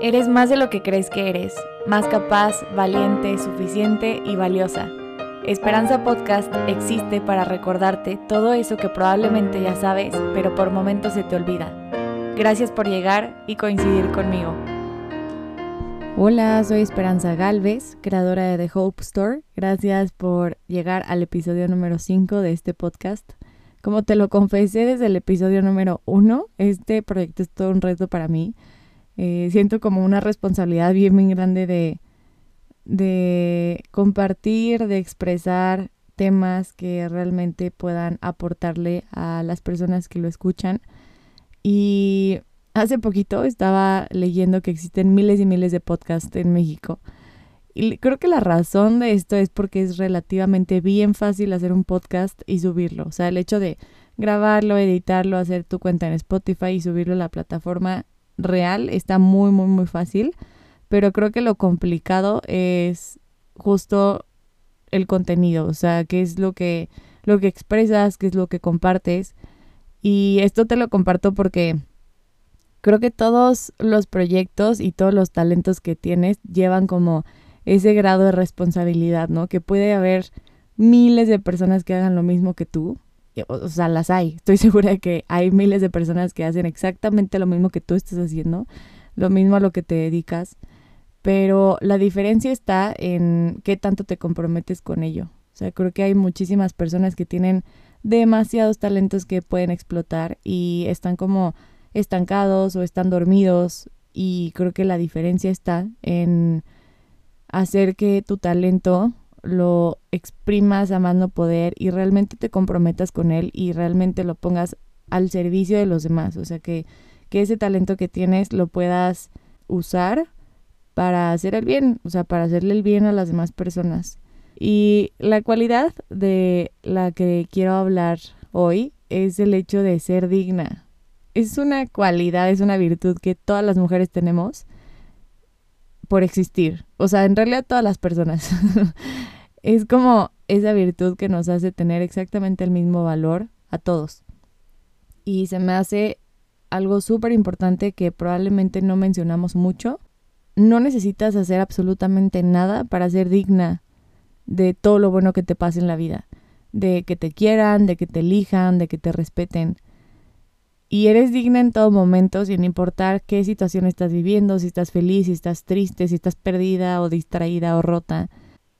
Eres más de lo que crees que eres, más capaz, valiente, suficiente y valiosa. Esperanza Podcast existe para recordarte todo eso que probablemente ya sabes, pero por momentos se te olvida. Gracias por llegar y coincidir conmigo. Hola, soy Esperanza Galvez, creadora de The Hope Store. Gracias por llegar al episodio número 5 de este podcast. Como te lo confesé desde el episodio número 1, este proyecto es todo un reto para mí eh, siento como una responsabilidad bien, bien grande de, de compartir, de expresar temas que realmente puedan aportarle a las personas que lo escuchan. Y hace poquito estaba leyendo que existen miles y miles de podcasts en México. Y creo que la razón de esto es porque es relativamente bien fácil hacer un podcast y subirlo. O sea, el hecho de grabarlo, editarlo, hacer tu cuenta en Spotify y subirlo a la plataforma real está muy, muy, muy fácil, pero creo que lo complicado es justo el contenido, o sea, qué es lo que, lo que expresas, qué es lo que compartes. Y esto te lo comparto porque creo que todos los proyectos y todos los talentos que tienes llevan como ese grado de responsabilidad, ¿no? Que puede haber miles de personas que hagan lo mismo que tú, o sea, las hay. Estoy segura de que hay miles de personas que hacen exactamente lo mismo que tú estás haciendo, lo mismo a lo que te dedicas, pero la diferencia está en qué tanto te comprometes con ello. O sea, creo que hay muchísimas personas que tienen demasiados talentos que pueden explotar y están como estancados o están dormidos y creo que la diferencia está en hacer que tu talento lo exprimas a más no poder y realmente te comprometas con él y realmente lo pongas al servicio de los demás. O sea, que, que ese talento que tienes lo puedas usar para hacer el bien, o sea, para hacerle el bien a las demás personas. Y la cualidad de la que quiero hablar hoy es el hecho de ser digna. Es una cualidad, es una virtud que todas las mujeres tenemos por existir. O sea, en realidad todas las personas. es como esa virtud que nos hace tener exactamente el mismo valor a todos. Y se me hace algo súper importante que probablemente no mencionamos mucho. No necesitas hacer absolutamente nada para ser digna de todo lo bueno que te pase en la vida. De que te quieran, de que te elijan, de que te respeten. Y eres digna en todo momento, sin importar qué situación estás viviendo, si estás feliz, si estás triste, si estás perdida o distraída o rota.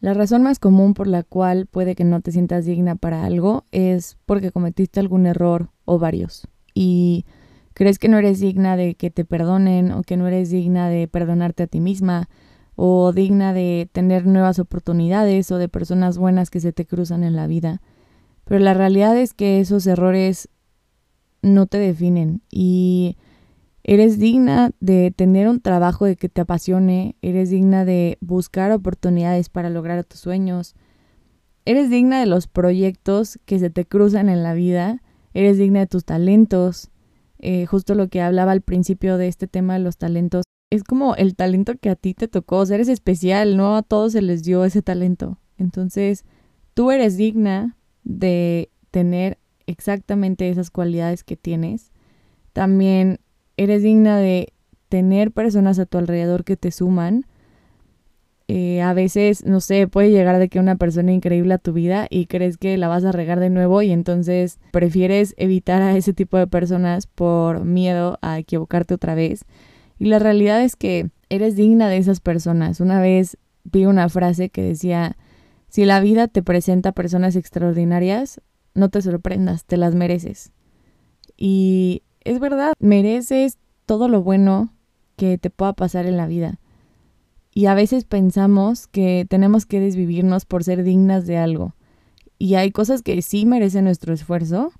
La razón más común por la cual puede que no te sientas digna para algo es porque cometiste algún error o varios. Y crees que no eres digna de que te perdonen o que no eres digna de perdonarte a ti misma o digna de tener nuevas oportunidades o de personas buenas que se te cruzan en la vida. Pero la realidad es que esos errores no te definen y Eres digna de tener un trabajo de que te apasione, eres digna de buscar oportunidades para lograr tus sueños, eres digna de los proyectos que se te cruzan en la vida, eres digna de tus talentos, eh, justo lo que hablaba al principio de este tema de los talentos, es como el talento que a ti te tocó, o sea, eres especial, no a todos se les dio ese talento. Entonces, tú eres digna de tener exactamente esas cualidades que tienes. También eres digna de tener personas a tu alrededor que te suman. Eh, a veces, no sé, puede llegar de que una persona increíble a tu vida y crees que la vas a regar de nuevo y entonces prefieres evitar a ese tipo de personas por miedo a equivocarte otra vez. Y la realidad es que eres digna de esas personas. Una vez vi una frase que decía, si la vida te presenta personas extraordinarias, no te sorprendas, te las mereces. Y es verdad, mereces todo lo bueno que te pueda pasar en la vida. Y a veces pensamos que tenemos que desvivirnos por ser dignas de algo. Y hay cosas que sí merecen nuestro esfuerzo,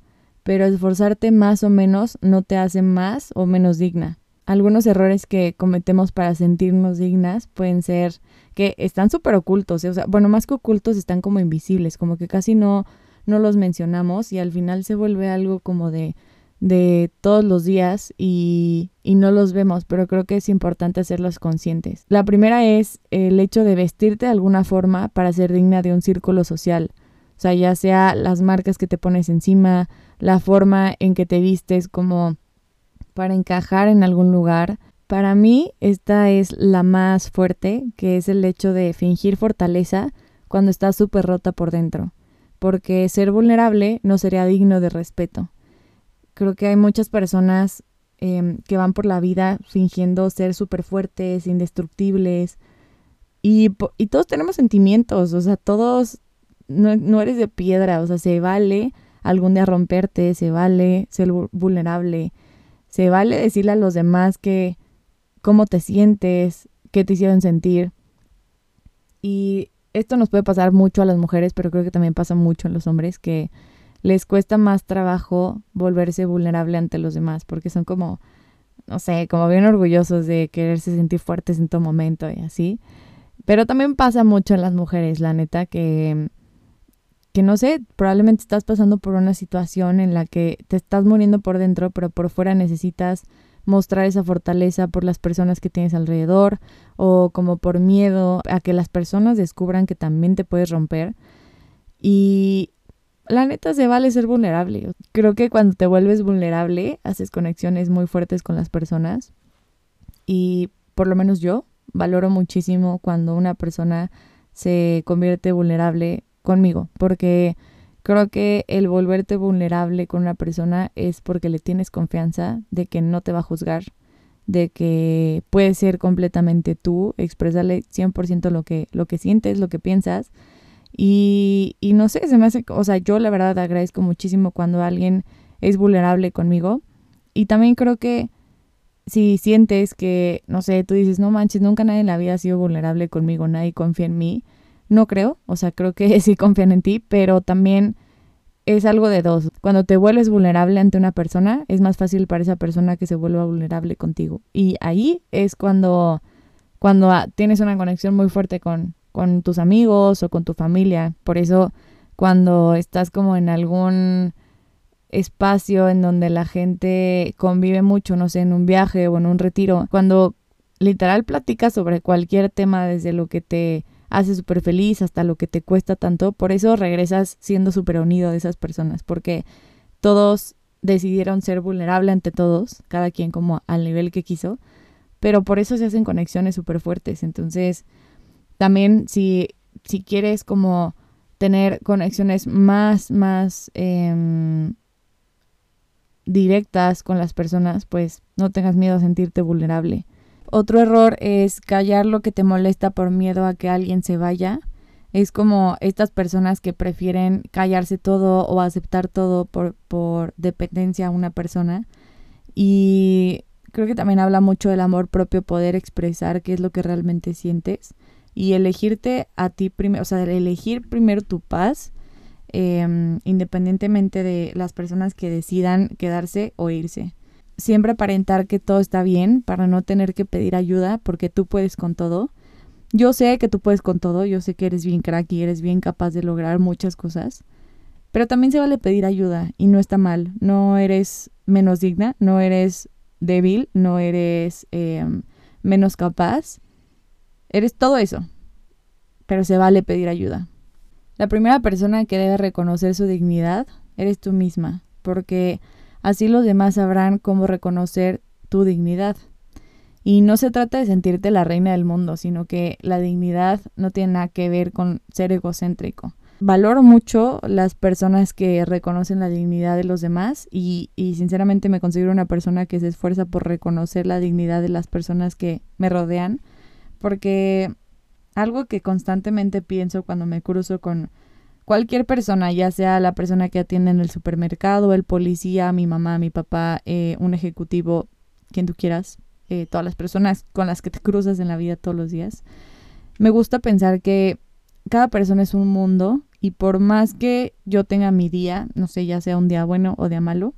pero esforzarte más o menos no te hace más o menos digna. Algunos errores que cometemos para sentirnos dignas pueden ser que están súper ocultos, o sea, bueno, más que ocultos están como invisibles, como que casi no, no los mencionamos y al final se vuelve algo como de, de todos los días y, y, no los vemos, pero creo que es importante hacerlos conscientes. La primera es el hecho de vestirte de alguna forma para ser digna de un círculo social. O sea, ya sea las marcas que te pones encima, la forma en que te vistes como para encajar en algún lugar. Para mí esta es la más fuerte, que es el hecho de fingir fortaleza cuando estás súper rota por dentro, porque ser vulnerable no sería digno de respeto. Creo que hay muchas personas em, que van por la vida fingiendo ser súper fuertes, indestructibles, y, y, todos tenemos sentimientos, o sea, todos, no, no eres de piedra, o sea, se vale algún día romperte, se vale ser vulnerable, se vale decirle a los demás que cómo te sientes, qué te hicieron sentir. Y esto nos puede pasar mucho a las mujeres, pero creo que también pasa mucho a los hombres que les cuesta más trabajo volverse vulnerable ante los demás, porque son como, no sé, como bien orgullosos de quererse sentir fuertes en todo momento y así. Pero también pasa mucho en las mujeres, la neta, que que no sé, probablemente estás pasando por una situación en la que te estás muriendo por dentro, pero por fuera necesitas mostrar esa fortaleza por las personas que tienes alrededor o como por miedo a que las personas descubran que también te puedes romper. Y la neta se vale ser vulnerable. Creo que cuando te vuelves vulnerable haces conexiones muy fuertes con las personas y por lo menos yo valoro muchísimo cuando una persona se convierte vulnerable conmigo, porque creo que el volverte vulnerable con una persona es porque le tienes confianza de que no te va a juzgar, de que puedes ser completamente tú, expresarle 100% lo que, lo que sientes, lo que piensas. Y, y no sé, se me hace, o sea, yo la verdad agradezco muchísimo cuando alguien es vulnerable conmigo. Y también creo que si sientes que, no sé, tú dices, no manches, nunca nadie en la sido vulnerable conmigo, nadie confía en mí, no creo, o sea, creo que sí confían en ti, pero también es algo de dos. Cuando te vuelves vulnerable ante una persona, es más fácil para esa persona que se vuelva vulnerable contigo. Y ahí es cuando, cuando ah, tienes una conexión muy fuerte con, con tus amigos o con tu familia. Por eso, cuando estás como en algún espacio en donde la gente convive mucho, no sé, en un viaje o en un retiro, cuando literal platicas sobre cualquier tema desde lo que te hace súper feliz hasta lo que te cuesta tanto. Por eso regresas siendo súper unido de esas personas, porque todos decidieron ser vulnerable ante todos, cada quien como al nivel que quiso, pero por eso se hacen conexiones súper fuertes. Entonces, también si, si quieres como tener conexiones más, más em, directas con las personas, pues no tengas miedo a sentirte vulnerable. Otro error es callar lo que te molesta por miedo a que alguien se vaya. Es como estas personas que prefieren callarse todo o aceptar todo por, por dependencia a una persona. Y creo que también habla mucho del amor propio, poder expresar qué es lo que realmente sientes y elegirte a ti primero, o sea, elegir primero tu paz, em, independientemente de las personas que decidan quedarse o irse siempre aparentar que todo está bien para no tener que pedir ayuda porque tú puedes con todo. Yo sé que tú puedes con todo, yo sé que eres bien crack y eres bien capaz de lograr muchas cosas, pero también se vale pedir ayuda y no está mal, no eres menos digna, no eres débil, no eres em, menos capaz, eres todo eso, pero se vale pedir ayuda. La primera persona que debe reconocer su dignidad eres tú misma, porque Así los demás sabrán cómo reconocer tu dignidad. Y no se trata de sentirte la reina del mundo, sino que la dignidad no tiene nada que ver con ser egocéntrico. Valoro mucho las personas que reconocen la dignidad de los demás y, sinceramente me considero una persona que se esfuerza por reconocer la dignidad de las personas que me rodean, porque algo que constantemente pienso cuando me cruzo con cualquier persona, ya sea la persona que atiende en el supermercado, el policía, mi mamá, mi papá, eh, un ejecutivo, quien tú quieras, eh, todas las personas con las que te cruzas en la vida todos los días. Me gusta pensar que cada persona es un mundo y por más que yo tenga mi día, no sé, ya sea un día bueno o día malo,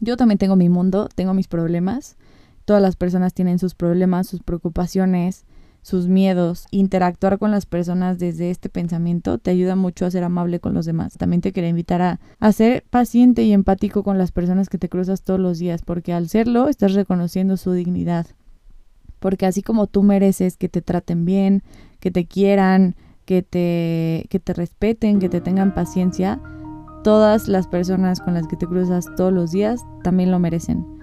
yo también tengo mi mundo, tengo mis problemas. Todas las personas tienen sus problemas, sus preocupaciones, sus miedos, interactuar con las personas desde este pensamiento te ayuda mucho a ser amable con los demás. También te quería invitar a, a ser paciente y empático con las personas que te cruzas todos los días, porque al serlo estás reconociendo su dignidad. Porque así como tú mereces que te traten bien, que te quieran, que te, que te respeten, que te tengan paciencia, todas las personas con las que te cruzas todos los días también lo merecen.